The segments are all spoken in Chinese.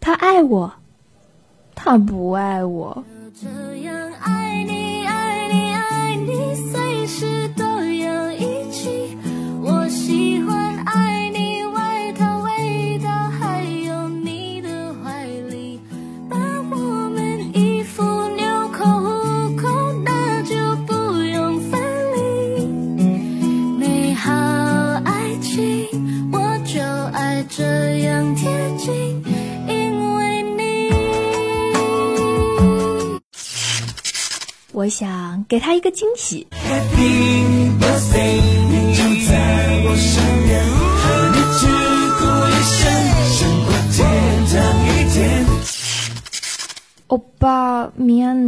他爱我，他不爱我。给他一个惊喜。Happy birthday 你就在我身边欧巴米安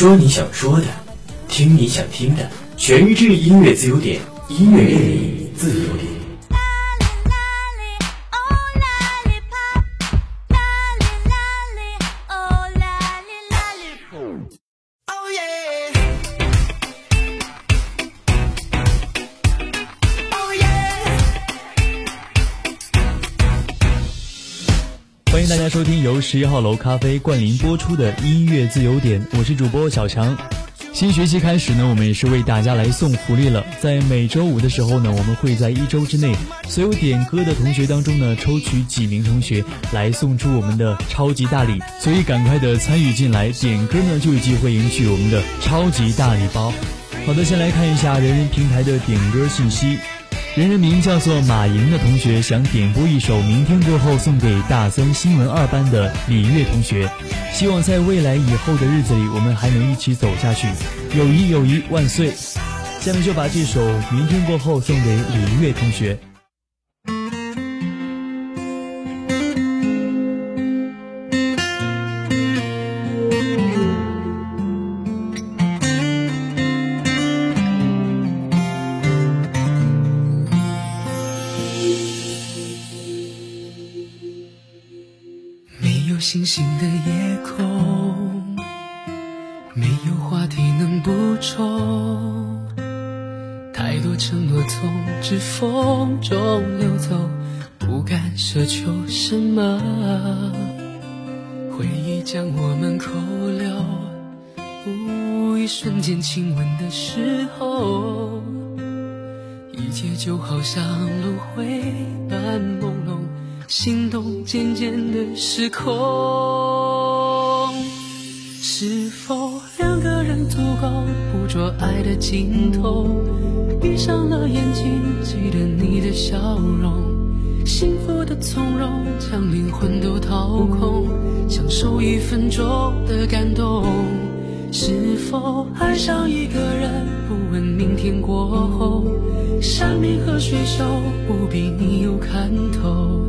说你想说的，听你想听的，全日制音乐自由点，音乐任你自由点。欢迎大家收听由十一号楼咖啡冠名播出的音乐自由点，我是主播小强。新学期开始呢，我们也是为大家来送福利了。在每周五的时候呢，我们会在一周之内，所有点歌的同学当中呢，抽取几名同学来送出我们的超级大礼，所以赶快的参与进来，点歌呢就有机会赢取我们的超级大礼包。好的，先来看一下人人平台的点歌信息。人人名叫做马莹的同学想点播一首《明天过后》送给大三新闻二班的李月同学，希望在未来以后的日子里，我们还能一起走下去，友谊友谊万岁！下面就把这首《明天过后》送给李月同学。星星的夜空，没有话题能补充，太多承诺从指缝中流走，不敢奢求什么。回忆将我们扣留，无一瞬间亲吻的时候，一切就好像轮回般朦。心动渐渐的失控，是否两个人足够捕捉爱的尽头？闭上了眼睛，记得你的笑容，幸福的从容，将灵魂都掏空，享受一分钟的感动。是否爱上一个人，不问明天过后，山明和水秀，不比你有看头。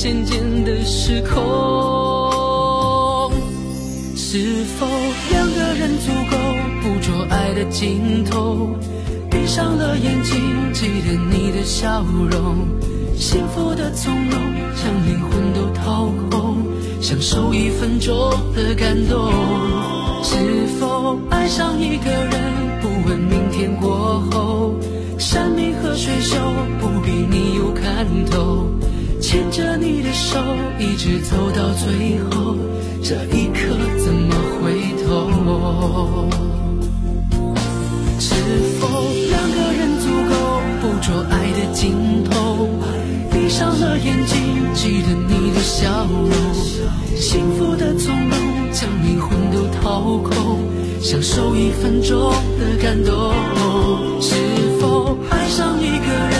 渐渐的失控。是否两个人足够捕捉爱的尽头？闭上了眼睛，记得你的笑容，幸福的从容，将灵魂都掏空，享受一分钟的感动。是否爱上一个人，不问明天过后，山明和水秀，不比你有看头。牵着你的手，一直走到最后，这一刻怎么回头？是否两个人足够捕捉爱的尽头？闭上了眼睛，记得你的笑容，幸福的从容，将灵魂都掏空，享受一分钟的感动。是否爱上一个人，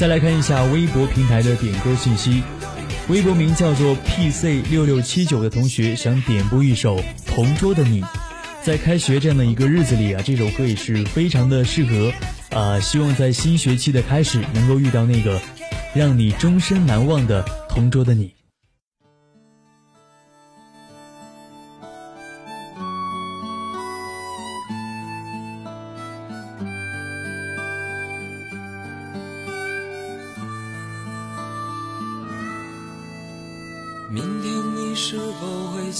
再来看一下微博平台的点歌信息，微博名叫做 PC 六六七九的同学想点播一首《同桌的你》。在开学这样的一个日子里啊，这首歌也是非常的适合。啊，希望在新学期的开始能够遇到那个让你终身难忘的同桌的你。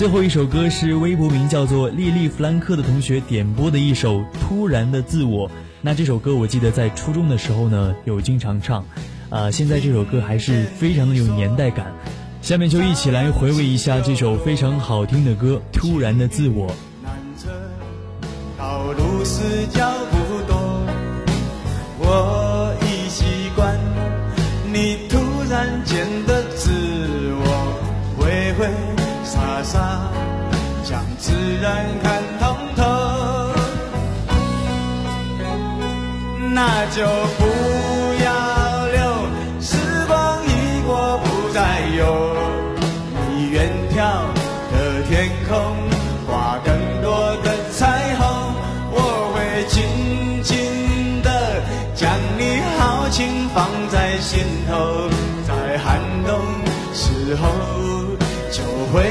最后一首歌是微博名叫做莉莉弗兰克的同学点播的一首《突然的自我》。那这首歌我记得在初中的时候呢有经常唱，啊，现在这首歌还是非常的有年代感。下面就一起来回味一下这首非常好听的歌《突然的自我》。道路是将自然看通透，那就不要留时光一过不再有，你远眺的天空挂更多的彩虹，我会紧紧的将你豪情放在心头，在寒冬时候就会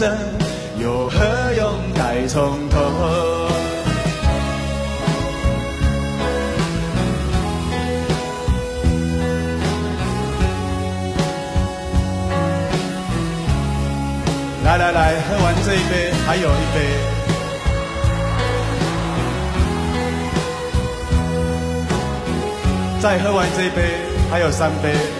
生，又何用再从头？来来来，喝完这一杯，还有一杯。再喝完这一杯，还有三杯。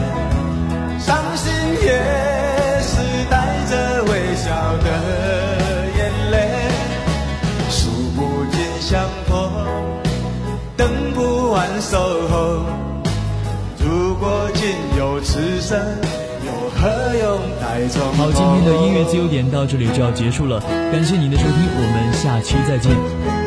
生，有何用？好，今天的音乐自由点到这里就要结束了，感谢您的收听，我们下期再见。